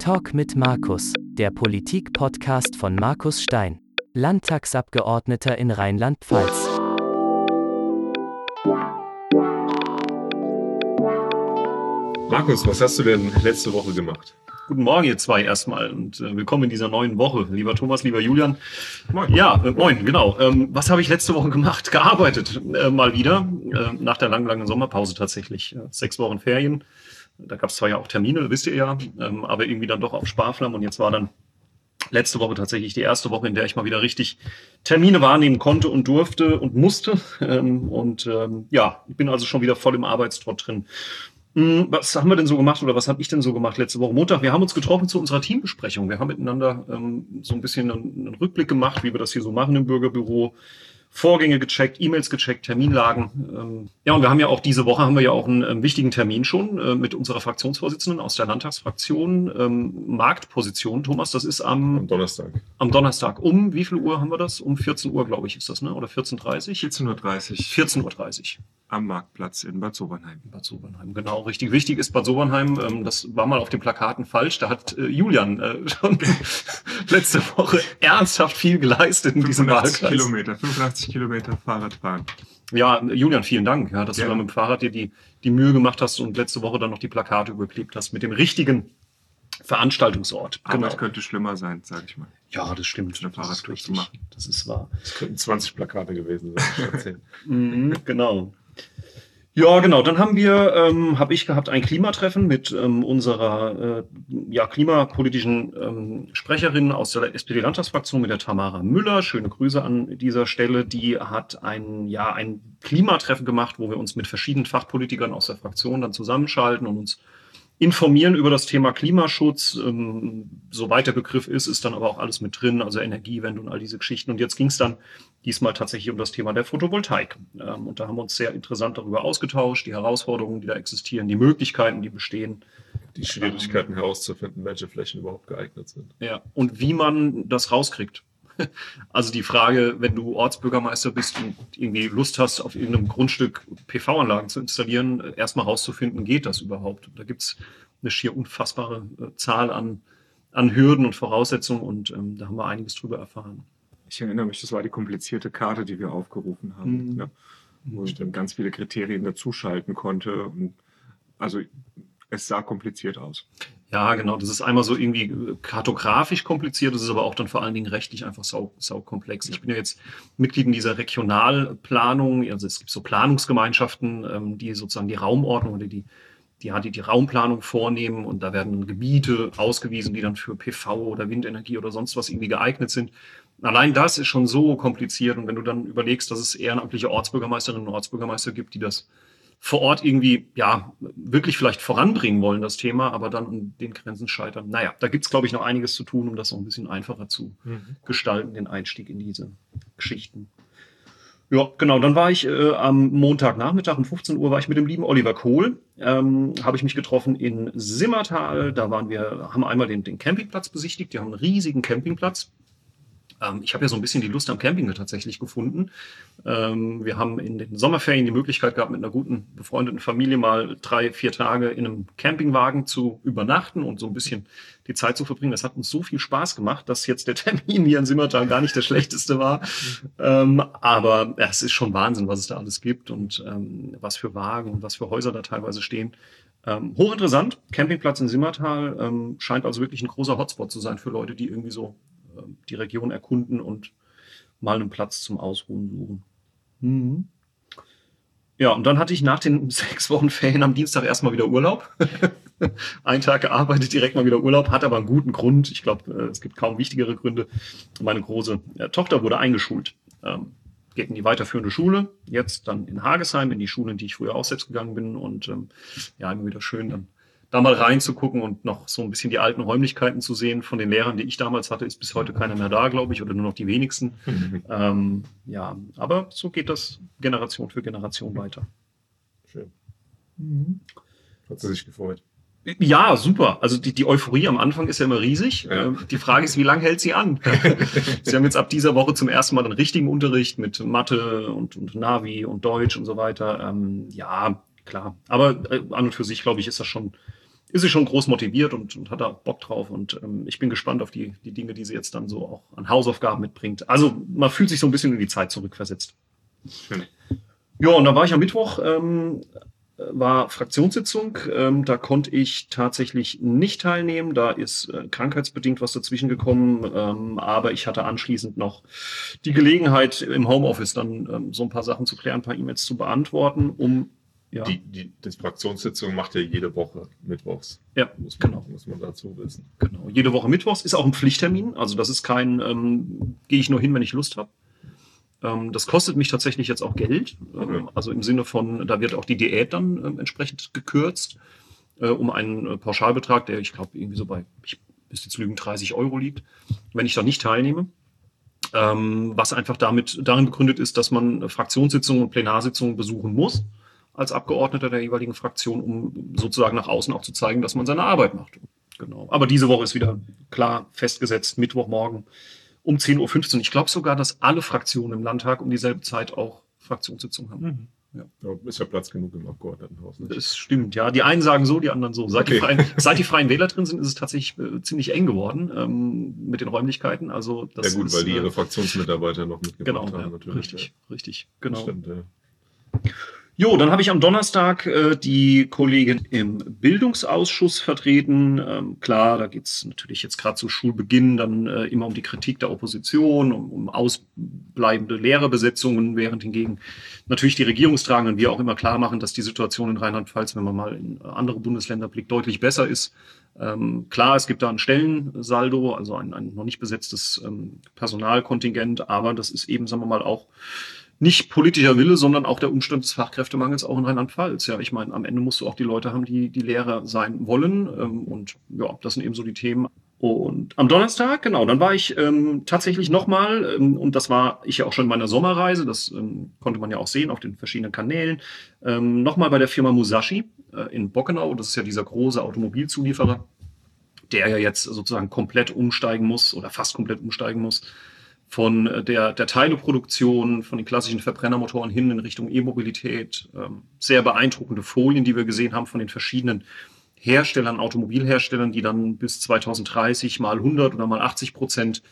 Talk mit Markus, der Politik-Podcast von Markus Stein, Landtagsabgeordneter in Rheinland-Pfalz. Markus, was hast du denn letzte Woche gemacht? Guten Morgen, ihr zwei erstmal und äh, willkommen in dieser neuen Woche. Lieber Thomas, lieber Julian. Moin. Ja, äh, moin, genau. Ähm, was habe ich letzte Woche gemacht? Gearbeitet, äh, mal wieder, äh, nach der langen, langen Sommerpause tatsächlich. sechs Wochen Ferien. Da gab es zwar ja auch Termine, wisst ihr ja, ähm, aber irgendwie dann doch auf Sparflamme und jetzt war dann letzte Woche tatsächlich die erste Woche, in der ich mal wieder richtig Termine wahrnehmen konnte und durfte und musste. Ähm, und ähm, ja, ich bin also schon wieder voll im Arbeitstrott drin. Hm, was haben wir denn so gemacht oder was habe ich denn so gemacht letzte Woche Montag? Wir haben uns getroffen zu unserer Teambesprechung. Wir haben miteinander ähm, so ein bisschen einen, einen, Rückblick gemacht, wie wir das hier so machen im Bürgerbüro. Vorgänge gecheckt, E-Mails gecheckt, Terminlagen. Ähm, ja, und wir haben ja auch diese Woche haben wir ja auch einen, ähm, wichtigen Termin schon äh, mit unserer Fraktionsvorsitzenden aus der Landtagsfraktion. Ähm, Marktposition, Thomas, das ist am, am Donnerstag. Am Donnerstag. Um wie viel Uhr haben wir das? Um 14 Uhr, glaube ich, ist das, ne? Oder 14.30 14.30 Uhr. 14.30 Uhr am Marktplatz in Bad Sobernheim. Bad Sobernheim, genau, richtig. Wichtig ist Bad Sobernheim, das war mal auf den Plakaten falsch, da hat äh, Julian äh, schon letzte Woche ernsthaft viel geleistet in diesem Wahlkreis. Kilometer, 85 Kilometer Fahrradfahren. Ja, Julian, vielen Dank, ja, dass ja. du dann mit dem Fahrrad dir die, die Mühe gemacht hast und letzte Woche dann noch die Plakate überklebt hast mit dem richtigen Veranstaltungsort. Aber genau. es könnte schlimmer sein, sage ich mal. Ja, das stimmt. Eine Fahrradtour zu machen. Das ist wahr. Es könnten 20 Plakate gewesen sein. mhm, genau. Ja, genau. Dann haben wir, ähm, habe ich gehabt, ein Klimatreffen mit ähm, unserer äh, ja, klimapolitischen ähm, Sprecherin aus der SPD-Landtagsfraktion mit der Tamara Müller. Schöne Grüße an dieser Stelle. Die hat ein, ja, ein Klimatreffen gemacht, wo wir uns mit verschiedenen Fachpolitikern aus der Fraktion dann zusammenschalten und uns informieren über das Thema Klimaschutz. Ähm, soweit der Begriff ist, ist dann aber auch alles mit drin, also Energiewende und all diese Geschichten. Und jetzt ging es dann diesmal tatsächlich um das Thema der Photovoltaik. Ähm, und da haben wir uns sehr interessant darüber ausgetauscht, die Herausforderungen, die da existieren, die Möglichkeiten, die bestehen. Die Schwierigkeiten herauszufinden, welche Flächen überhaupt geeignet sind. Ja, und wie man das rauskriegt. Also die Frage, wenn du Ortsbürgermeister bist und irgendwie Lust hast, auf irgendeinem Grundstück PV-Anlagen zu installieren, erstmal rauszufinden, geht das überhaupt? Und da gibt es eine schier unfassbare äh, Zahl an, an Hürden und Voraussetzungen und ähm, da haben wir einiges drüber erfahren. Ich erinnere mich, das war die komplizierte Karte, die wir aufgerufen haben, mhm. ne? wo ich dann ganz viele Kriterien dazuschalten konnte. Und also es sah kompliziert aus. Ja, genau. Das ist einmal so irgendwie äh, kartografisch kompliziert, das ist aber auch dann vor allen Dingen rechtlich einfach sau, sau komplex. Ich bin ja jetzt Mitglied in dieser Regionalplanung, also es gibt so Planungsgemeinschaften, ähm, die sozusagen die Raumordnung oder die, die, die, die Raumplanung vornehmen und da werden Gebiete ausgewiesen, die dann für PV oder Windenergie oder sonst was irgendwie geeignet sind. Allein das ist schon so kompliziert und wenn du dann überlegst, dass es ehrenamtliche Ortsbürgermeisterinnen und Ortsbürgermeister gibt, die das vor Ort irgendwie, ja, wirklich vielleicht voranbringen wollen, das Thema, aber dann an den Grenzen scheitern. Naja, da gibt's glaube ich, noch einiges zu tun, um das noch ein bisschen einfacher zu mhm. gestalten, den Einstieg in diese Geschichten. Ja, genau. Dann war ich äh, am Montagnachmittag um 15 Uhr war ich mit dem lieben Oliver Kohl. Ähm, habe ich mich getroffen in Simmertal. Da waren wir, haben einmal den, den Campingplatz besichtigt. Die haben einen riesigen Campingplatz. Ähm, ich habe ja so ein bisschen die Lust am Camping tatsächlich gefunden. Ähm, wir haben in den Sommerferien die Möglichkeit gehabt, mit einer guten befreundeten Familie mal drei, vier Tage in einem Campingwagen zu übernachten und so ein bisschen die Zeit zu verbringen. Das hat uns so viel Spaß gemacht, dass jetzt der Termin hier in Simmertal gar nicht der schlechteste war. Ähm, aber ja, es ist schon Wahnsinn, was es da alles gibt und ähm, was für Wagen und was für Häuser da teilweise stehen. Ähm, hochinteressant, Campingplatz in Simmertal ähm, scheint also wirklich ein großer Hotspot zu sein für Leute, die irgendwie so die Region erkunden und mal einen Platz zum Ausruhen suchen. Mhm. Ja, und dann hatte ich nach den sechs Wochen Ferien am Dienstag erstmal wieder Urlaub. Ein Tag gearbeitet, direkt mal wieder Urlaub, hat aber einen guten Grund. Ich glaube, äh, es gibt kaum wichtigere Gründe. Meine große äh, Tochter wurde eingeschult. Ähm, geht in die weiterführende Schule, jetzt dann in Hagesheim, in die Schule, in die ich früher auch selbst gegangen bin. Und ähm, ja, immer wieder schön, dann da mal reinzugucken und noch so ein bisschen die alten Räumlichkeiten zu sehen. Von den Lehrern, die ich damals hatte, ist bis heute keiner mehr da, glaube ich, oder nur noch die wenigsten. Mhm. Ähm, ja, aber so geht das Generation für Generation weiter. Schön. Mhm. Hat sie sich gefreut? Ja, super. Also die, die Euphorie am Anfang ist ja immer riesig. Ja. Ähm, die Frage ist, wie lange hält sie an? sie haben jetzt ab dieser Woche zum ersten Mal einen richtigen Unterricht mit Mathe und, und Navi und Deutsch und so weiter. Ähm, ja, klar. Aber äh, an und für sich, glaube ich, ist das schon ist sie schon groß motiviert und, und hat da Bock drauf. Und ähm, ich bin gespannt auf die, die Dinge, die sie jetzt dann so auch an Hausaufgaben mitbringt. Also man fühlt sich so ein bisschen in die Zeit zurückversetzt. Schön. Ja, und da war ich am Mittwoch, ähm, war Fraktionssitzung. Ähm, da konnte ich tatsächlich nicht teilnehmen. Da ist äh, krankheitsbedingt was dazwischen gekommen. Ähm, aber ich hatte anschließend noch die Gelegenheit, im Homeoffice dann ähm, so ein paar Sachen zu klären, ein paar E-Mails zu beantworten, um ja. Die, die, die Fraktionssitzung macht ja jede Woche mittwochs. Ja, muss man, genau. Muss man dazu wissen. Genau. Jede Woche mittwochs ist auch ein Pflichttermin. Also das ist kein, ähm, gehe ich nur hin, wenn ich Lust habe. Ähm, das kostet mich tatsächlich jetzt auch Geld. Ähm, okay. Also im Sinne von, da wird auch die Diät dann ähm, entsprechend gekürzt äh, um einen äh, Pauschalbetrag, der ich glaube irgendwie so bei, ich müsste jetzt lügen, 30 Euro liegt, wenn ich da nicht teilnehme. Ähm, was einfach damit darin begründet ist, dass man Fraktionssitzungen und Plenarsitzungen besuchen muss als Abgeordneter der jeweiligen Fraktion, um sozusagen nach außen auch zu zeigen, dass man seine Arbeit macht. Genau. Aber diese Woche ist wieder klar festgesetzt, Mittwochmorgen um 10.15 Uhr. Ich glaube sogar, dass alle Fraktionen im Landtag um dieselbe Zeit auch Fraktionssitzungen haben. Mhm. Ja. ja. ist ja Platz genug im Abgeordnetenhaus. Nicht? Das stimmt, ja. Die einen sagen so, die anderen so. Seit, okay. die, Freien, seit die Freien Wähler drin sind, ist es tatsächlich äh, ziemlich eng geworden ähm, mit den Räumlichkeiten. Also das ja gut, ist, weil die ihre äh, Fraktionsmitarbeiter noch mitgebracht genau, haben. Ja, natürlich. Richtig, richtig, genau. Stimmt, ja. Jo, dann habe ich am Donnerstag äh, die Kollegin im Bildungsausschuss vertreten. Ähm, klar, da geht es natürlich jetzt gerade zu Schulbeginn dann äh, immer um die Kritik der Opposition, um, um ausbleibende Lehrerbesetzungen, während hingegen natürlich die Regierungstragenden wir auch immer klar machen, dass die Situation in Rheinland-Pfalz, wenn man mal in andere Bundesländer blickt, deutlich besser ist. Ähm, klar, es gibt da ein Stellensaldo, also ein, ein noch nicht besetztes ähm, Personalkontingent, aber das ist eben, sagen wir mal, auch nicht politischer Wille, sondern auch der Umstand des Fachkräftemangels auch in Rheinland-Pfalz. Ja, ich meine, am Ende musst du auch die Leute haben, die die Lehrer sein wollen. Ähm, und ja, das sind eben so die Themen. Und am Donnerstag, genau, dann war ich ähm, tatsächlich nochmal, ähm, und das war ich ja auch schon in meiner Sommerreise, das ähm, konnte man ja auch sehen auf den verschiedenen Kanälen, ähm, nochmal bei der Firma Musashi äh, in Bockenau. Das ist ja dieser große Automobilzulieferer, der ja jetzt sozusagen komplett umsteigen muss oder fast komplett umsteigen muss von äh, der, der Teileproduktion, von den klassischen Verbrennermotoren hin in Richtung E-Mobilität. Ähm, sehr beeindruckende Folien, die wir gesehen haben von den verschiedenen Herstellern, Automobilherstellern, die dann bis 2030 mal 100 oder mal 80 Prozent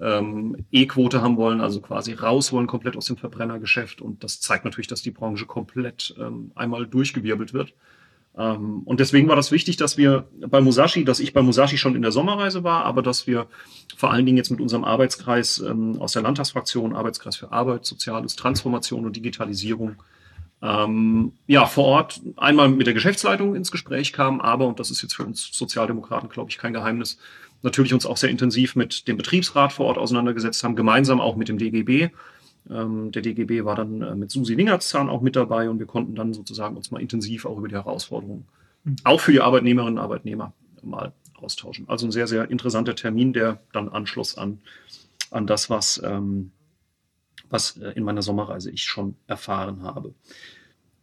ähm, E-Quote haben wollen, also quasi raus wollen komplett aus dem Verbrennergeschäft. Und das zeigt natürlich, dass die Branche komplett ähm, einmal durchgewirbelt wird. Ähm, und deswegen war das wichtig, dass wir bei Musashi, dass ich bei Musashi schon in der Sommerreise war, aber dass wir vor allen Dingen jetzt mit unserem Arbeitskreis ähm, aus der Landtagsfraktion, Arbeitskreis für Arbeit, Soziales, Transformation und Digitalisierung, ähm, ja, vor Ort einmal mit der Geschäftsleitung ins Gespräch kamen, aber, und das ist jetzt für uns Sozialdemokraten, glaube ich, kein Geheimnis, natürlich uns auch sehr intensiv mit dem Betriebsrat vor Ort auseinandergesetzt haben, gemeinsam auch mit dem DGB ähm, der DGB war dann äh, mit Susi Wingerzahn auch mit dabei und wir konnten dann sozusagen uns mal intensiv auch über die Herausforderungen, mhm. auch für die Arbeitnehmerinnen und Arbeitnehmer, mal austauschen. Also ein sehr, sehr interessanter Termin, der dann anschloss an, an das, was, ähm, was äh, in meiner Sommerreise ich schon erfahren habe.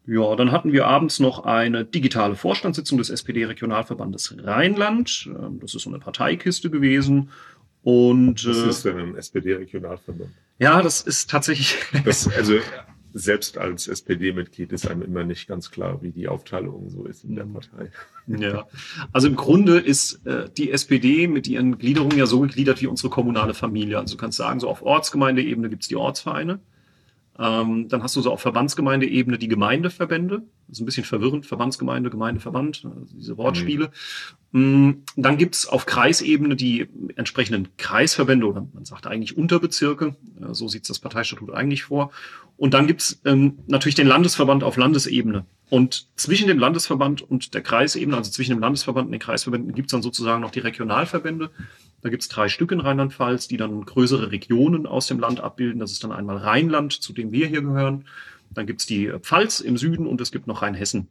Ja, dann hatten wir abends noch eine digitale Vorstandssitzung des SPD-Regionalverbandes Rheinland. Ähm, das ist so eine Parteikiste gewesen. Und, Was äh, ist denn ein SPD-Regionalverband? Ja, das ist tatsächlich. Das, also selbst als SPD-Mitglied ist einem immer nicht ganz klar, wie die Aufteilung so ist in der Partei. Ja, also im Grunde ist äh, die SPD mit ihren Gliederungen ja so gegliedert wie unsere kommunale Familie. Also du kannst sagen, so auf Ortsgemeindeebene gibt es die Ortsvereine. Ähm, dann hast du so auf Verbandsgemeindeebene die Gemeindeverbände. Das ist ein bisschen verwirrend, Verbandsgemeinde, Gemeindeverband, also diese Wortspiele. Mhm. Dann gibt's auf Kreisebene die entsprechenden Kreisverbände oder man sagt eigentlich Unterbezirke. So sieht das Parteistatut eigentlich vor. Und dann gibt's ähm, natürlich den Landesverband auf Landesebene. Und zwischen dem Landesverband und der Kreisebene, also zwischen dem Landesverband und den Kreisverbänden, gibt's dann sozusagen noch die Regionalverbände. Da gibt's drei Stück in Rheinland-Pfalz, die dann größere Regionen aus dem Land abbilden. Das ist dann einmal Rheinland, zu dem wir hier gehören. Dann gibt's die Pfalz im Süden und es gibt noch Rheinhessen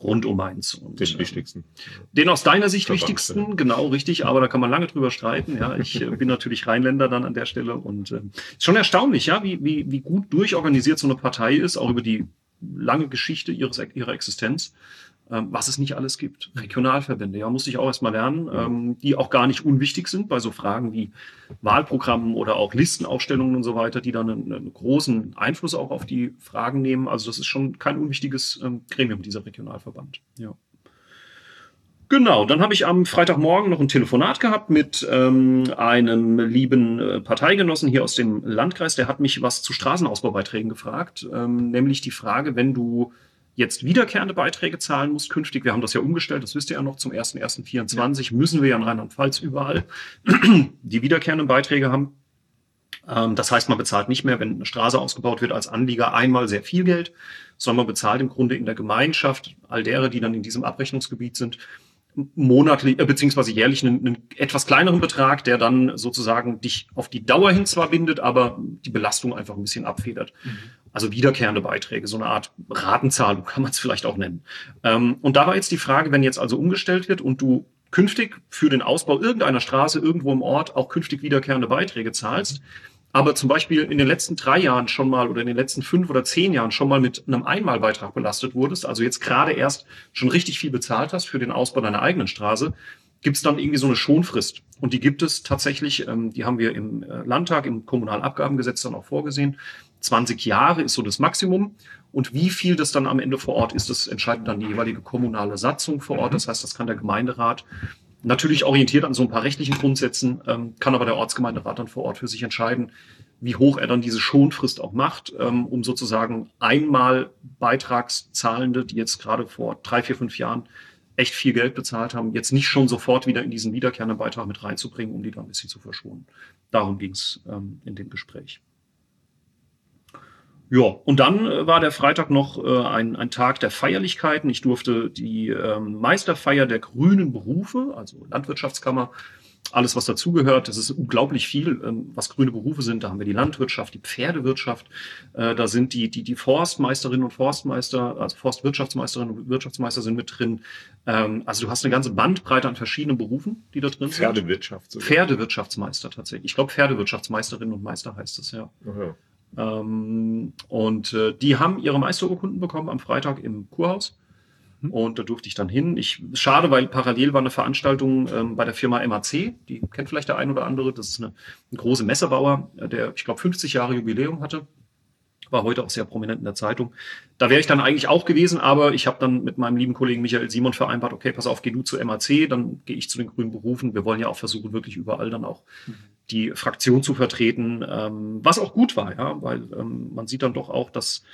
rund um Mainz. Und, den wichtigsten. Den aus deiner Sicht Verband, wichtigsten, ja. genau, richtig, aber da kann man lange drüber streiten. Ja, ich äh, bin natürlich Rheinländer dann an der Stelle und äh, ist schon erstaunlich, ja, wie, wie, wie gut durchorganisiert so eine Partei ist, auch über die lange Geschichte ihres, ihrer Existenz was es nicht alles gibt. Regionalverbände, ja, musste ich auch erstmal lernen, ähm, die auch gar nicht unwichtig sind bei so Fragen wie Wahlprogrammen oder auch Listenaufstellungen und so weiter, die dann einen, einen großen Einfluss auch auf die Fragen nehmen. Also das ist schon kein unwichtiges ähm, Gremium, dieser Regionalverband. Ja. Genau, dann habe ich am Freitagmorgen noch ein Telefonat gehabt mit ähm, einem lieben äh, Parteigenossen hier aus dem Landkreis. Der hat mich was zu Straßenausbaubeiträgen gefragt, ähm, nämlich die Frage, wenn du jetzt wiederkehrende Beiträge zahlen musst künftig, wir haben das ja umgestellt, das wisst ihr ja noch, zum 1.1.24 ja. müssen wir ja in Rheinland-Pfalz überall die wiederkehrenden Beiträge haben. Ähm, das heißt, man bezahlt nicht mehr, wenn eine Straße ausgebaut wird, als Anlieger einmal sehr viel Geld, sondern man bezahlt im Grunde in der Gemeinschaft all derer, die dann in diesem Abrechnungsgebiet sind, monatlich äh, beziehungsweise jährlich einen, einen, etwas kleineren Betrag, der dann sozusagen dich auf die Dauer hin zwar bindet, aber die Belastung einfach ein bisschen abfedert. Mhm. Also wiederkehrende Beiträge, so eine Art Ratenzahlung kann man es vielleicht auch nennen. Ähm, und da war jetzt die Frage, wenn jetzt also umgestellt wird und du künftig für den Ausbau irgendeiner Straße irgendwo im Ort auch künftig wiederkehrende Beiträge zahlst, aber zum Beispiel in den letzten drei Jahren schon mal oder in den letzten fünf oder zehn Jahren schon mal mit einem Einmalbeitrag belastet wurdest, also jetzt gerade erst schon richtig viel bezahlt hast für den Ausbau deiner eigenen Straße, gibt es dann irgendwie so eine Schonfrist. Und die gibt es tatsächlich, ähm, die haben wir im äh, Landtag, im Kommunalabgabengesetz dann auch vorgesehen. 20 Jahre ist so das Maximum. Und wie viel das dann am Ende vor Ort ist, das entscheidet dann die jeweilige kommunale Satzung vor Ort. Mhm. Das heißt, das kann der Gemeinderat Natürlich orientiert an so ein paar rechtlichen Grundsätzen, ähm, kann aber der Ortsgemeinderat dann vor Ort für sich entscheiden, wie hoch er dann diese Schonfrist auch macht, ähm, um sozusagen einmal Beitragszahlende, die jetzt gerade vor drei, vier, fünf Jahren echt viel Geld bezahlt haben, jetzt nicht schon sofort wieder in diesen wiederkehrenden Beitrag mit reinzubringen, um die da ein bisschen zu verschonen. Darum ging es ähm, in dem Gespräch. Ja, und dann äh, war der Freitag noch äh, ein, ein Tag der Feierlichkeiten. Ich durfte die ähm, Meisterfeier der grünen Berufe, also Landwirtschaftskammer, alles, was dazugehört. Das ist unglaublich viel, ähm, was grüne Berufe sind. Da haben wir die Landwirtschaft, die Pferdewirtschaft, äh, da sind die, die, die Forstmeisterinnen und Forstmeister, also Forstwirtschaftsmeisterinnen und Wirtschaftsmeister sind mit drin. Ähm, also du hast eine ganze Bandbreite an verschiedenen Berufen, die da drin sind. Pferdewirtschaft. Pferdewirtschaftsmeister tatsächlich. Ich glaube, Pferdewirtschaftsmeisterinnen und Meister heißt es, ja. Aha. Ähm, und äh, die haben ihre Meisterurkunden bekommen am Freitag im Kurhaus. Mhm. Und da durfte ich dann hin. Ich, schade, weil parallel war eine Veranstaltung ähm, bei der Firma MAC. Die kennt vielleicht der ein oder andere. Das ist eine, ein großer Messebauer, der, ich glaube, 50 Jahre Jubiläum hatte. War heute auch sehr prominent in der Zeitung. Da wäre ich dann eigentlich auch gewesen, aber ich habe dann mit meinem lieben Kollegen Michael Simon vereinbart, okay, pass auf, geh du zu MAC, dann gehe ich zu den grünen Berufen. Wir wollen ja auch versuchen, wirklich überall dann auch mhm die Fraktion zu vertreten, ähm, was auch gut war, ja, weil ähm, man sieht dann doch auch, dass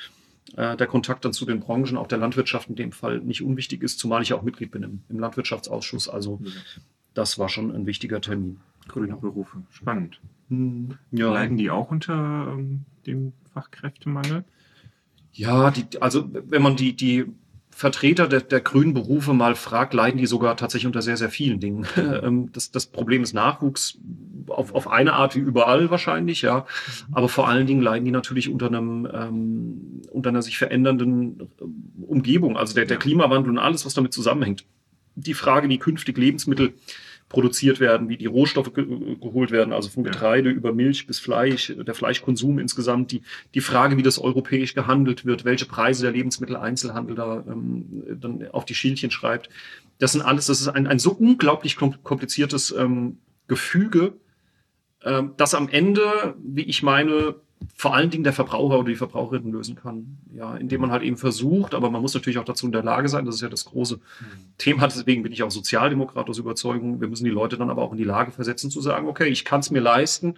äh, der Kontakt dann zu den Branchen, auch der Landwirtschaft in dem Fall nicht unwichtig ist, zumal ich auch Mitglied bin im, im Landwirtschaftsausschuss. Also das war schon ein wichtiger Termin. Grüne Berufe, spannend. Hm, ja. Leiden die auch unter ähm, dem Fachkräftemangel? Ja, die, also wenn man die, die Vertreter der, der grünen Berufe mal fragt, leiden die sogar tatsächlich unter sehr, sehr vielen Dingen. Ähm, das, das Problem ist Nachwuchs auf, auf eine Art wie überall wahrscheinlich, ja. Mhm. Aber vor allen Dingen leiden die natürlich unter einem, ähm, unter einer sich verändernden äh, Umgebung, also der, der Klimawandel und alles, was damit zusammenhängt. Die Frage, wie künftig Lebensmittel produziert werden, wie die Rohstoffe ge geholt werden, also von Getreide über Milch bis Fleisch, der Fleischkonsum insgesamt, die, die Frage, wie das europäisch gehandelt wird, welche Preise der Lebensmitteleinzelhandel da ähm, dann auf die Schildchen schreibt. Das sind alles, das ist ein, ein so unglaublich kompliziertes ähm, Gefüge, ähm, das am Ende, wie ich meine, vor allen Dingen der Verbraucher oder die Verbraucherin lösen kann. Ja, indem man halt eben versucht, aber man muss natürlich auch dazu in der Lage sein, das ist ja das große mhm. Thema, deswegen bin ich auch Sozialdemokrat aus Überzeugung. Wir müssen die Leute dann aber auch in die Lage versetzen, zu sagen, okay, ich kann es mir leisten,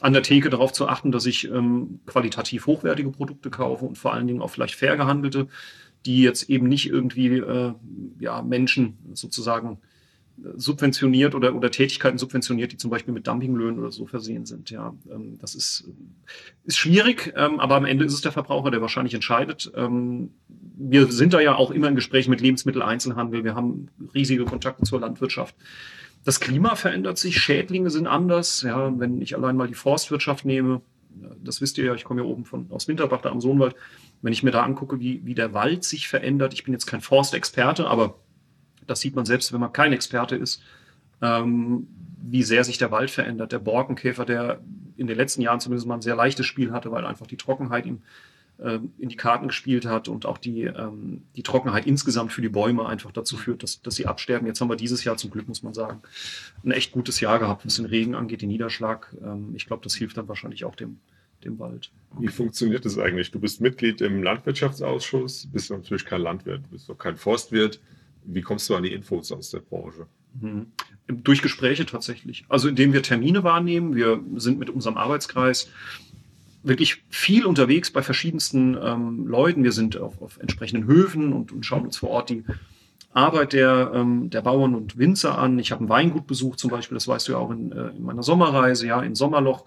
an der Theke darauf zu achten, dass ich ähm, qualitativ hochwertige Produkte kaufe und vor allen Dingen auch vielleicht fair gehandelte, die jetzt eben nicht irgendwie äh, ja, Menschen sozusagen subventioniert oder, oder Tätigkeiten subventioniert, die zum Beispiel mit Dumpinglöhnen oder so versehen sind. Ja, ähm, das ist, ist schwierig, ähm, aber am Ende ist es der Verbraucher, der wahrscheinlich entscheidet. Ähm, wir sind da ja auch immer in Gesprächen mit Lebensmitteleinzelhandel. Wir haben riesige Kontakte zur Landwirtschaft. Das Klima verändert sich, Schädlinge sind anders. Ja, wenn ich allein mal die Forstwirtschaft nehme, das wisst ihr ja, ich komme ja oben von, aus Winterbach, da am Sohnwald. Wenn ich mir da angucke, wie, wie der Wald sich verändert, ich bin jetzt kein Forstexperte, aber das sieht man selbst, wenn man kein Experte ist, ähm, wie sehr sich der Wald verändert. Der Borkenkäfer, der in den letzten Jahren zumindest mal ein sehr leichtes Spiel hatte, weil einfach die Trockenheit ihm äh, in die Karten gespielt hat und auch die, ähm, die Trockenheit insgesamt für die Bäume einfach dazu führt, dass, dass sie absterben. Jetzt haben wir dieses Jahr zum Glück, muss man sagen, ein echt gutes Jahr gehabt, was den Regen angeht, den Niederschlag. Ähm, ich glaube, das hilft dann wahrscheinlich auch dem, dem Wald. Wie funktioniert das eigentlich? Du bist Mitglied im Landwirtschaftsausschuss, bist natürlich kein Landwirt, bist auch kein Forstwirt. Wie kommst du an die Infos aus der Branche? Mhm. Durch Gespräche tatsächlich. Also indem wir Termine wahrnehmen. Wir sind mit unserem Arbeitskreis wirklich viel unterwegs bei verschiedensten ähm, Leuten. Wir sind auf, auf entsprechenden Höfen und, und, schauen uns vor Ort die Arbeit der, ähm, der Bauern und Winzer an. Ich habe ein Weingut besucht zum Beispiel, das weißt du ja auch in, äh, in meiner Sommerreise, ja, in Sommerloch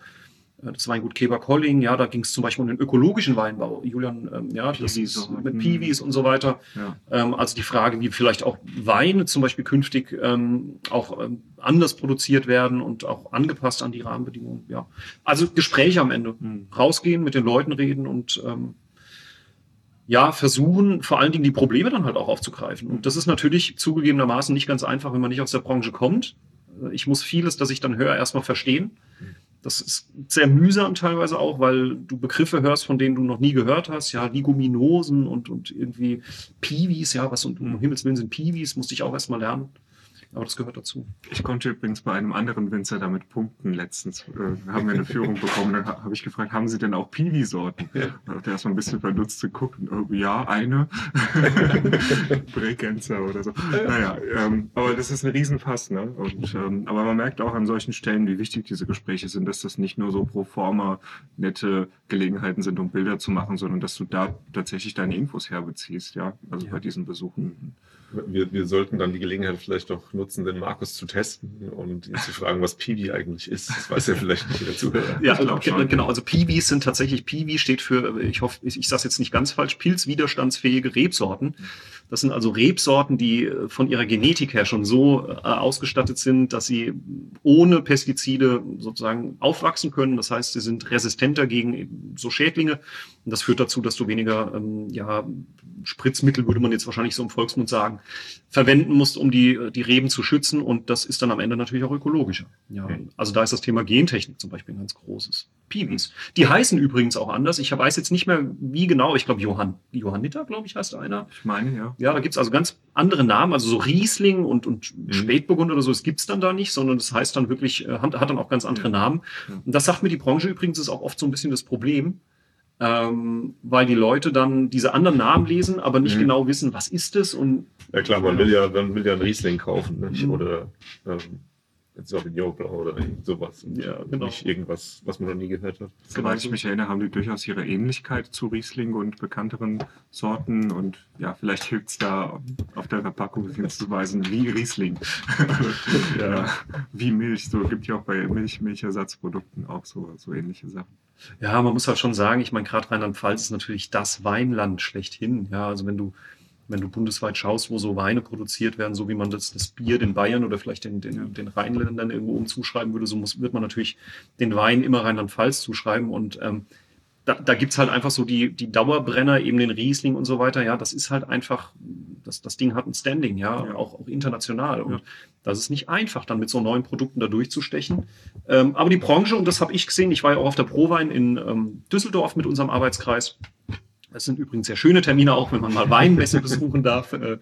das Weingut Keber-Colling, ja, da ging es zum Beispiel um den ökologischen Weinbau. Julian, ähm, ja, das ist mit. Piwis und so weiter. Ja. Ähm, also die Frage, wie vielleicht auch Weine zum Beispiel künftig ähm, auch ähm, anders produziert werden und auch angepasst an die Rahmenbedingungen. Ja, also Gespräche am Ende, mhm. rausgehen, mit den Leuten reden und ähm, ja, versuchen vor allen Dingen die Probleme dann halt auch aufzugreifen. Und das ist natürlich zugegebenermaßen nicht ganz einfach, wenn man nicht aus der Branche kommt. Ich muss vieles, das ich dann höre, erstmal verstehen. Das ist sehr mühsam teilweise auch, weil du Begriffe hörst, von denen du noch nie gehört hast. Ja, Liguminosen und, und irgendwie Piwis, ja, was um Himmels Willen sind Piwis, musste ich auch erstmal lernen. Aber das gehört dazu. Ich konnte übrigens bei einem anderen Winzer damit punkten letztens. Äh, haben wir eine Führung bekommen. Dann habe ich gefragt, haben Sie denn auch Piwi-Sorten? Ja. Da hat er erstmal ein bisschen verdutzt geguckt. Und, ja, eine. Bregenzer oder so. Naja, ähm, aber das ist ein Riesenfass. Ne? Und, ähm, aber man merkt auch an solchen Stellen, wie wichtig diese Gespräche sind, dass das nicht nur so pro forma nette Gelegenheiten sind, um Bilder zu machen, sondern dass du da tatsächlich deine Infos herbeziehst. Ja, also ja. bei diesen Besuchen wir, wir sollten dann die Gelegenheit vielleicht auch nutzen, den Markus zu testen und ihn zu fragen, was Piwi eigentlich ist. Das weiß er vielleicht nicht dazu. Ja, genau. Also Piwis sind tatsächlich, Piwi steht für, ich hoffe, ich, ich sage es jetzt nicht ganz falsch, pilzwiderstandsfähige Rebsorten. Das sind also Rebsorten, die äh, von ihrer Genetik her schon so äh, ausgestattet sind, dass sie ohne Pestizide sozusagen aufwachsen können. Das heißt, sie sind resistenter gegen so Schädlinge. Und das führt dazu, dass du weniger ähm, ja, Spritzmittel, würde man jetzt wahrscheinlich so im Volksmund sagen, verwenden musst, um die, die Reben zu schützen. Und das ist dann am Ende natürlich auch ökologischer. Ja, also da ist das Thema Gentechnik zum Beispiel ein ganz großes. Piwis. Die heißen übrigens auch anders. Ich weiß jetzt nicht mehr, wie genau. Ich glaube, Johann, Johanniter, glaube ich, heißt einer. Ich meine, ja. Ja, da gibt es also ganz andere Namen, also so Riesling und, und mhm. Spätburgunder oder so, das gibt es dann da nicht, sondern das heißt dann wirklich, äh, hat, hat dann auch ganz andere ja. Namen. Und das sagt mir die Branche übrigens, ist auch oft so ein bisschen das Problem, ähm, weil die Leute dann diese anderen Namen lesen, aber nicht mhm. genau wissen, was ist es und ja klar, man will ja, man will ja einen Riesling kaufen, nicht? Mhm. oder ähm, Sauvignon Blanc oder sowas. Und ja, genau. Nicht irgendwas, was man noch nie gehört hat. Soweit ich mich erinnere, haben die durchaus ihre Ähnlichkeit zu Riesling und bekannteren Sorten. Und ja, vielleicht hilft es da auf der Verpackung hinzuweisen, wie Riesling. ja. Wie Milch. So gibt ja auch bei Milch, Milchersatzprodukten auch so, so ähnliche Sachen. Ja, man muss halt schon sagen, ich meine, gerade Rheinland-Pfalz ist natürlich das Weinland schlechthin. Ja, also wenn du wenn du bundesweit schaust, wo so Weine produziert werden, so wie man das, das Bier den Bayern oder vielleicht den, den, den Rheinländern irgendwo umzuschreiben würde, so muss, wird man natürlich den Wein immer Rheinland-Pfalz zuschreiben. Und ähm, da, da gibt es halt einfach so die, die Dauerbrenner, eben den Riesling und so weiter. Ja, das ist halt einfach, das, das Ding hat ein Standing, ja, ja. Auch, auch international. Und ja. das ist nicht einfach, dann mit so neuen Produkten da durchzustechen. Ähm, aber die Branche, und das habe ich gesehen, ich war ja auch auf der Prowein in ähm, Düsseldorf mit unserem Arbeitskreis. Das sind übrigens sehr schöne Termine, auch wenn man mal Weinmesse besuchen darf, äh,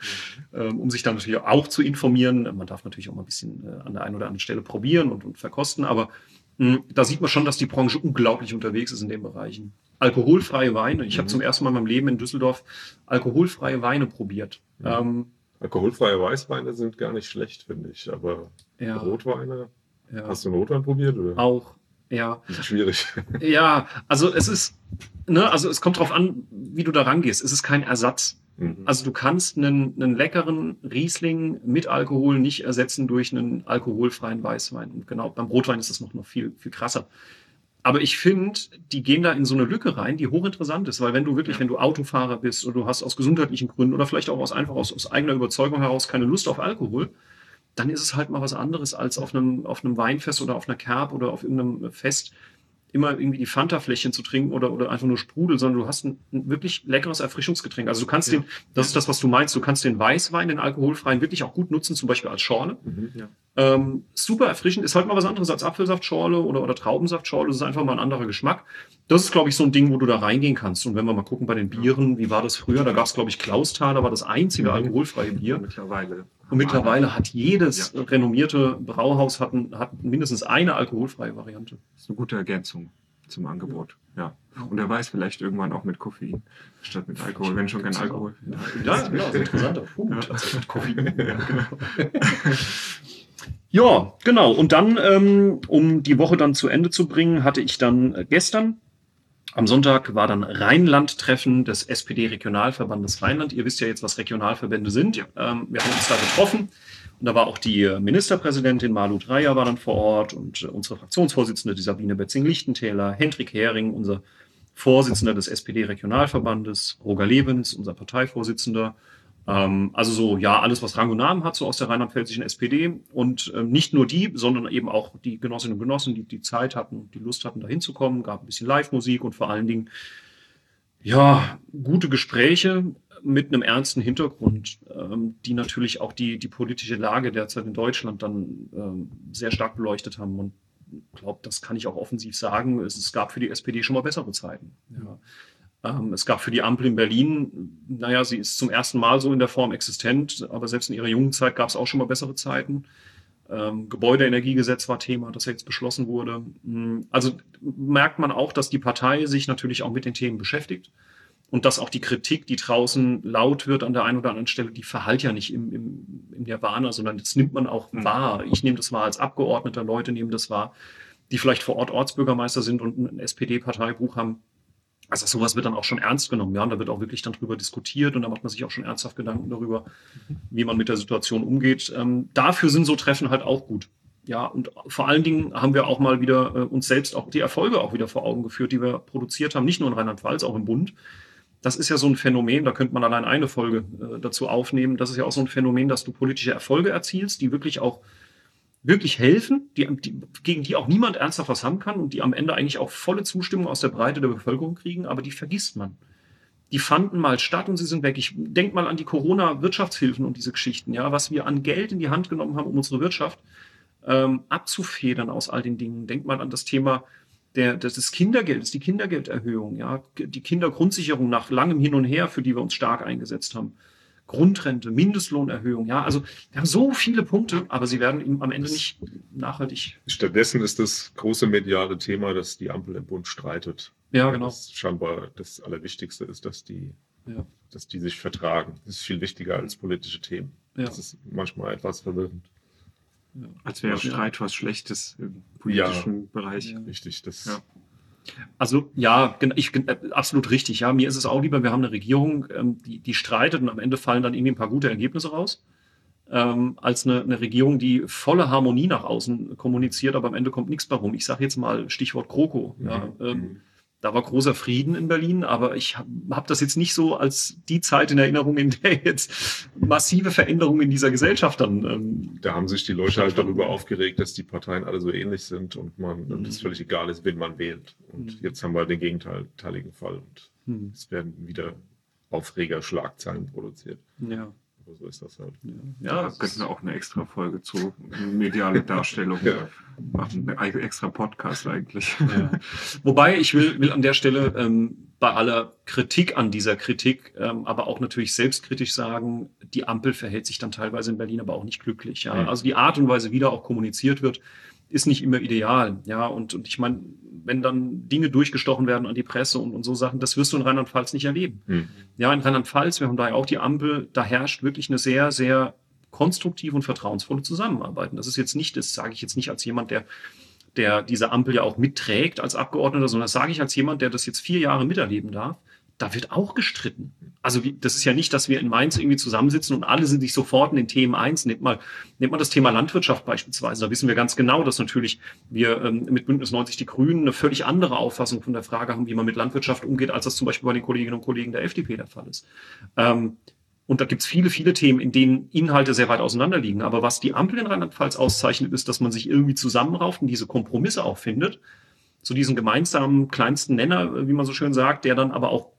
äh, um sich dann natürlich auch zu informieren. Man darf natürlich auch mal ein bisschen äh, an der einen oder anderen Stelle probieren und, und verkosten, aber mh, hm, da sieht man schon, dass die Branche unglaublich unterwegs ist in den Bereichen. Alkoholfreie Weine. Ich mhm. habe zum ersten Mal in meinem Leben in Düsseldorf alkoholfreie Weine probiert. Mhm. Ähm, Alkoholfreie Weißweine sind gar nicht schlecht, finde ich, aber ja. Rotweine. Ja. Hast du Rotwein probiert? Oder? Auch, ja. Das schwierig. Ja, also es ist, ne, also es kommt darauf an, wie du da rangehst. Es ist kein Ersatz. Mhm. Also du kannst einen, einen leckeren Riesling mit Alkohol nicht ersetzen durch einen alkoholfreien Weißwein. Und genau, beim Rotwein ist es noch, noch viel, viel krasser. Aber ich finde, die gehen da in so eine Lücke rein, die hochinteressant ist, weil wenn du wirklich, ja. wenn du Autofahrer bist oder du hast aus gesundheitlichen Gründen oder vielleicht auch aus einfach aus, aus eigener Überzeugung heraus keine Lust auf Alkohol, dann ist es halt mal was anderes als auf einem, auf einem Weinfest oder auf einer Kerb oder auf irgendeinem Fest immer irgendwie die Fanta-Fläschchen zu trinken oder, oder einfach nur Sprudel, sondern du hast ein, ein wirklich leckeres Erfrischungsgetränk. Also du kannst ja. den, das ist das, was du meinst, du kannst den Weißwein, den alkoholfreien, wirklich auch gut nutzen, zum Beispiel als Schorle. Mhm, ja. ähm, super erfrischend, ist halt mal was anderes als Apfelsaftschorle oder, oder Traubensaftschorle, das ist einfach mal ein anderer Geschmack. Das ist, glaube ich, so ein Ding, wo du da reingehen kannst. Und wenn wir mal gucken bei den Bieren, wie war das früher? Da gab es, glaube ich, Klausthaler war das einzige mhm. alkoholfreie Bier. Mittlerweile. Und mittlerweile hat jedes ja. renommierte Brauhaus hat, hat mindestens eine alkoholfreie Variante. Das ist eine gute Ergänzung. zum Angebot. Ja. Und er weiß vielleicht irgendwann auch mit Koffein statt mit Alkohol, wenn schon kein Alkohol. Ja, genau, sehr interessanter Punkt. Also mit Koffein. Ja, genau. ja, genau. Und dann, ähm, um die Woche dann zu Ende zu bringen, hatte ich dann äh, gestern am Sonntag war dann Rheinland-Treffen des SPD-Regionalverbandes Rheinland. Ihr wisst ja jetzt, was Regionalverbände sind. Ja. Ähm, wir haben uns da getroffen. Und da war auch die Ministerpräsidentin Malu Dreyer war dann vor Ort und äh, unsere Fraktionsvorsitzende, die Sabine Betzing-Lichtentäler, Hendrik Hering, unser Vorsitzender des SPD-Regionalverbandes, Roger Lebens, unser Parteivorsitzender. Ähm, also so, ja, alles, was Rang und Namen hat, so aus der rheinland-pfälzischen SPD. Und ähm, nicht nur die, sondern eben auch die Genossinnen und Genossen, die die Zeit hatten, die Lust hatten, da hinzukommen. Gab ein bisschen Live-Musik und vor allen Dingen, ja, gute Gespräche mit einem ernsten Hintergrund, ähm, die natürlich auch die, die politische Lage derzeit in Deutschland dann ähm, sehr stark beleuchtet haben. Und ich glaube, das kann ich auch offensiv sagen. Es, es, gab für die SPD schon mal bessere Zeiten. Ja. Ähm, es gab für die Ampel in Berlin, naja, sie ist zum ersten Mal so in der Form existent, aber selbst in ihrer jungen Zeit gab es auch schon mal bessere Zeiten. Ähm, Gebäudeenergiegesetz war Thema, das jetzt beschlossen wurde. Hm, also merkt man auch, dass die Partei sich natürlich auch mit den Themen beschäftigt und dass auch die Kritik, die draußen laut wird an der einen oder anderen Stelle, die verhallt ja nicht im, im, im Nirvana, sondern das nimmt man auch mhm. wahr. Ich nehme das wahr als Abgeordneter, Leute nehmen das wahr, die vielleicht vor Ort Ortsbürgermeister sind und ein SPD-Parteibuch haben. Also sowas wird dann auch schon ernst genommen, ja, und da wird auch wirklich dann drüber diskutiert und da macht man sich auch schon ernsthaft Gedanken darüber, wie man mit der Situation umgeht. Ähm, dafür sind so Treffen halt auch gut. Ja, und vor allen Dingen haben wir auch mal wieder äh, uns selbst auch die Erfolge auch wieder vor Augen geführt, die wir produziert haben, nicht nur in Rheinland-Pfalz, auch im Bund das ist ja so ein Phänomen, da könnte man allein eine Folge äh, dazu aufnehmen. Das ist ja auch so ein Phänomen, dass du politische Erfolge erzielst, die wirklich auch wirklich helfen, die, die, gegen die auch niemand ernsthaft was haben kann und die am Ende eigentlich auch volle Zustimmung aus der Breite der Bevölkerung kriegen, aber die vergisst man. Die fanden mal statt und sie sind weg. Ich denke mal an die Corona-Wirtschaftshilfen und diese Geschichten, ja, was wir an Geld in die Hand genommen haben, um unsere Wirtschaft ähm, abzufedern aus all den Dingen. Denk mal an das Thema der, des Kindergeldes, die Kindergelderhöhung, ja, die Kindergrundsicherung nach langem Hin und Her, für die wir uns stark eingesetzt haben. Grundrente, Mindestlohnerhöhung, ja, also wir haben so viele Punkte, aber sie werden ihm am Ende nicht nachhaltig. Stattdessen ist das große mediale Thema, dass die Ampel im Bund streitet. Ja, genau. Das scheinbar das Allerwichtigste ist, dass die, ja. dass die sich vertragen. Das ist viel wichtiger als politische Themen. Ja. Das ist manchmal etwas verwirrend. Als wäre Streit was Schlechtes im politischen ja, Bereich. Richtig, das. Also ja, ich, äh, absolut richtig. Ja, mir ist es auch lieber, wir haben eine Regierung, ähm, die, die streitet und am Ende fallen dann irgendwie ein paar gute Ergebnisse raus, ähm, als eine, eine, Regierung, die volle Harmonie nach außen kommuniziert, aber am Ende kommt nichts bei rum. Ich sage jetzt mal Stichwort Kroko. Mhm. Ja, ähm, mhm da war großer Frieden in Berlin, aber ich habe hab das jetzt nicht so als die Zeit in Erinnerung, in der jetzt massive Veränderungen in dieser Gesellschaft dann. Ähm, da haben sich die Leute halt darüber aufgeregt, dass die Parteien alle so ähnlich sind und man mhm. es völlig egal ist, wen man wählt. Und mhm. jetzt haben wir den gegenteiligen Fall und mhm. es werden wieder Aufreger, Schlagzeilen produziert. Ja. Aber so ist das halt. Ja, ja da könnten wir auch eine extra Folge zu mediale Darstellung ja. machen. Ein extra Podcast eigentlich. Ja. Wobei ich will, will an der Stelle ähm, bei aller Kritik an dieser Kritik, ähm, aber auch natürlich selbstkritisch sagen, die Ampel verhält sich dann teilweise in Berlin aber auch nicht glücklich. Ja? Also die Art und Weise, wie da auch kommuniziert wird, ist nicht immer ideal. Ja, und, und ich meine, wenn dann Dinge durchgestochen werden an die Presse und, und so Sachen, das wirst du in Rheinland-Pfalz nicht erleben. Mhm. Ja, in Rheinland-Pfalz, wir haben da ja auch die Ampel, da herrscht wirklich eine sehr, sehr konstruktive und vertrauensvolle Zusammenarbeit. Und das ist jetzt nicht, das sage ich jetzt nicht als jemand, der der diese Ampel ja auch mitträgt als Abgeordneter, sondern das sage ich als jemand, der das jetzt vier Jahre miterleben darf da wird auch gestritten. Also das ist ja nicht, dass wir in Mainz irgendwie zusammensitzen und alle sind sich sofort in den Themen eins. Nehmt mal, nehmt mal das Thema Landwirtschaft beispielsweise. Da wissen wir ganz genau, dass natürlich wir ähm, mit Bündnis 90 Die Grünen eine völlig andere Auffassung von der Frage haben, wie man mit Landwirtschaft umgeht, als das zum Beispiel bei den Kolleginnen und Kollegen der FDP der Fall ist. Ähm, und da gibt's viele, viele Themen, in denen Inhalte sehr weit auseinander liegen. Aber was die Ampel in Rheinland-Pfalz auszeichnet, ist, dass man sich irgendwie zusammenrauft und diese Kompromisse auch findet. So diesen gemeinsamen kleinsten Nenner, wie man so schön sagt, der dann aber auch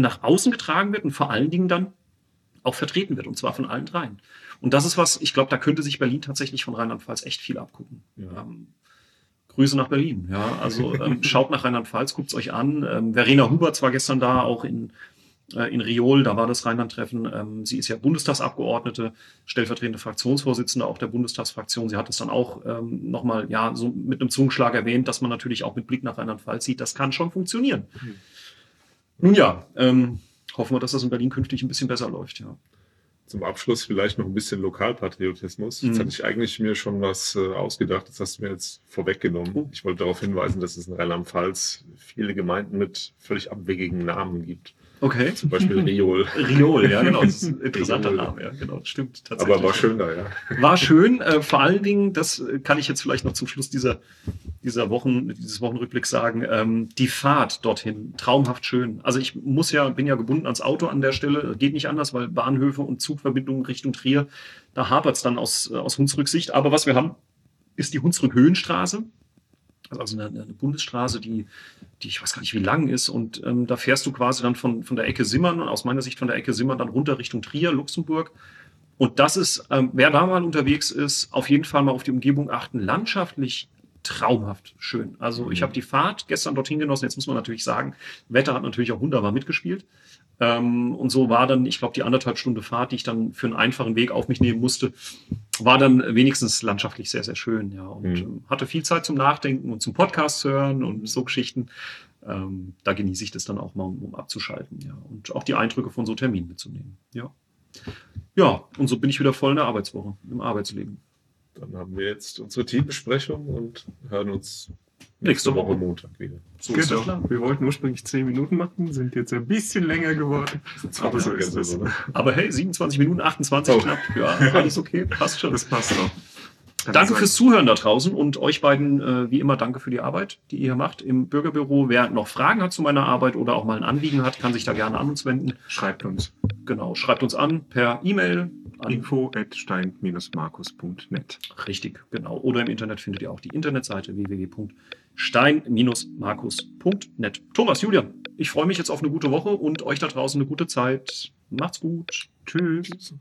nach außen getragen wird und vor allen Dingen dann auch vertreten wird, und zwar von allen dreien. Und das ist was, ich glaube, da könnte sich Berlin tatsächlich von Rheinland-Pfalz echt viel abgucken. Ja. Ähm, Grüße nach Berlin. Ja, also ähm, schaut nach Rheinland-Pfalz, guckt es euch an. Ähm, Verena Hubert war gestern da, auch in, äh, in Riol, da war das Rheinland-Treffen. Ähm, sie ist ja Bundestagsabgeordnete, stellvertretende Fraktionsvorsitzende auch der Bundestagsfraktion. Sie hat es dann auch ähm, nochmal ja, so mit einem Zungenschlag erwähnt, dass man natürlich auch mit Blick nach Rheinland-Pfalz sieht, das kann schon funktionieren. Mhm. Nun ja, ähm, hoffen wir, dass das in Berlin künftig ein bisschen besser läuft, ja. Zum Abschluss vielleicht noch ein bisschen Lokalpatriotismus. Jetzt mhm. hatte ich eigentlich mir schon was äh, ausgedacht, das hast du mir jetzt vorweggenommen. Oh. Ich wollte darauf hinweisen, dass es in Rheinland-Pfalz viele Gemeinden mit völlig abwegigen Namen gibt. Okay. Zum Beispiel Riol. Riol, ja, genau. Das ist ein interessanter Riol. Name, ja, genau. Stimmt tatsächlich. Aber war schön da, ja. War schön. Äh, vor allen Dingen, das kann ich jetzt vielleicht noch zum Schluss dieser, dieser Wochen, dieses Wochenrückblicks sagen, ähm, die Fahrt dorthin, traumhaft schön. Also ich muss ja, bin ja gebunden ans Auto an der Stelle. Geht nicht anders, weil Bahnhöfe und Zugverbindungen Richtung Trier, da hapert es dann aus, äh, aus Hunsrücksicht. Aber was wir haben, ist die Hunsrück-Höhenstraße also eine, eine, Bundesstraße, die, die ich weiß gar nicht, wie lang ist. Und ähm, da fährst du quasi dann von, von der Ecke Simmern, aus meiner Sicht von der Ecke Simmern, dann runter Richtung Trier, Luxemburg. Und das ist, ähm, wer da mal unterwegs ist, auf jeden Fall mal auf die Umgebung achten. Landschaftlich traumhaft schön. Also ich mhm. habe die Fahrt gestern dorthin genossen. Jetzt muss man natürlich sagen, Wetter hat natürlich auch wunderbar mitgespielt. Ähm, und so war dann, ich glaube, die anderthalb Stunde Fahrt, die ich dann für einen einfachen Weg auf mich nehmen musste, war dann wenigstens landschaftlich sehr, sehr schön. Ja, und mhm. ähm, hatte viel Zeit zum Nachdenken und zum Podcast hören und so Geschichten. Ähm, da genieße ich das dann auch mal, um, um, abzuschalten. Ja, und auch die Eindrücke von so Terminen mitzunehmen. Ja. Ja, und so bin ich wieder voll in der Arbeitswoche, im Arbeitsleben. Dann haben wir jetzt unsere Teambesprechung und hören uns Nächste Woche Montag wieder. So genau. Wir wollten ursprünglich 10 Minuten machen, sind jetzt ein bisschen länger geworden. Aber, so ist es. Aber hey, 27 Minuten, 28 oh. knapp. Ja, alles okay, passt schon. Das passt auch. danke fürs Zuhören da draußen und euch beiden, äh, wie immer, danke für die Arbeit, die ihr macht im Bürgerbüro. Wer noch Fragen hat zu meiner Arbeit oder auch mal ein Anliegen hat, kann sich da gerne an uns wenden. Schreibt uns. Genau, schreibt uns an per E-Mail. Info at stein-markus.net. Richtig, genau. Oder im Internet findet ihr auch die Internetseite www stein-markus.net. Thomas, Julian, ich freue mich jetzt auf eine gute Woche und euch da draußen eine gute Zeit. Macht's gut. Tschüss.